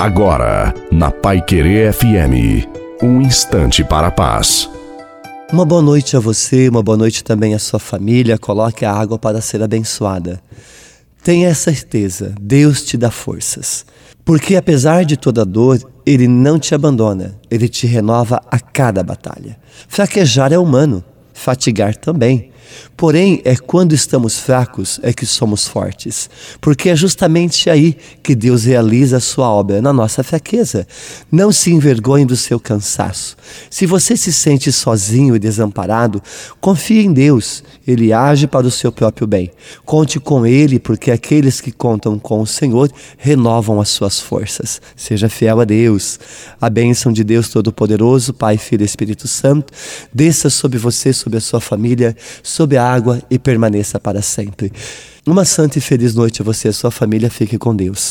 Agora, na Pai Querer FM, um instante para a paz. Uma boa noite a você, uma boa noite também à sua família. Coloque a água para ser abençoada. Tenha certeza, Deus te dá forças. Porque apesar de toda dor, Ele não te abandona, Ele te renova a cada batalha. Fraquejar é humano, fatigar também. Porém, é quando estamos fracos é que somos fortes, porque é justamente aí que Deus realiza a sua obra, na nossa fraqueza. Não se envergonhe do seu cansaço. Se você se sente sozinho e desamparado, confie em Deus, Ele age para o seu próprio bem. Conte com Ele, porque aqueles que contam com o Senhor renovam as suas forças. Seja fiel a Deus. A bênção de Deus Todo-Poderoso, Pai, Filho e Espírito Santo, desça sobre você, sobre a sua família, sobre a água e permaneça para sempre. Uma santa e feliz noite a você e a sua família. Fique com Deus.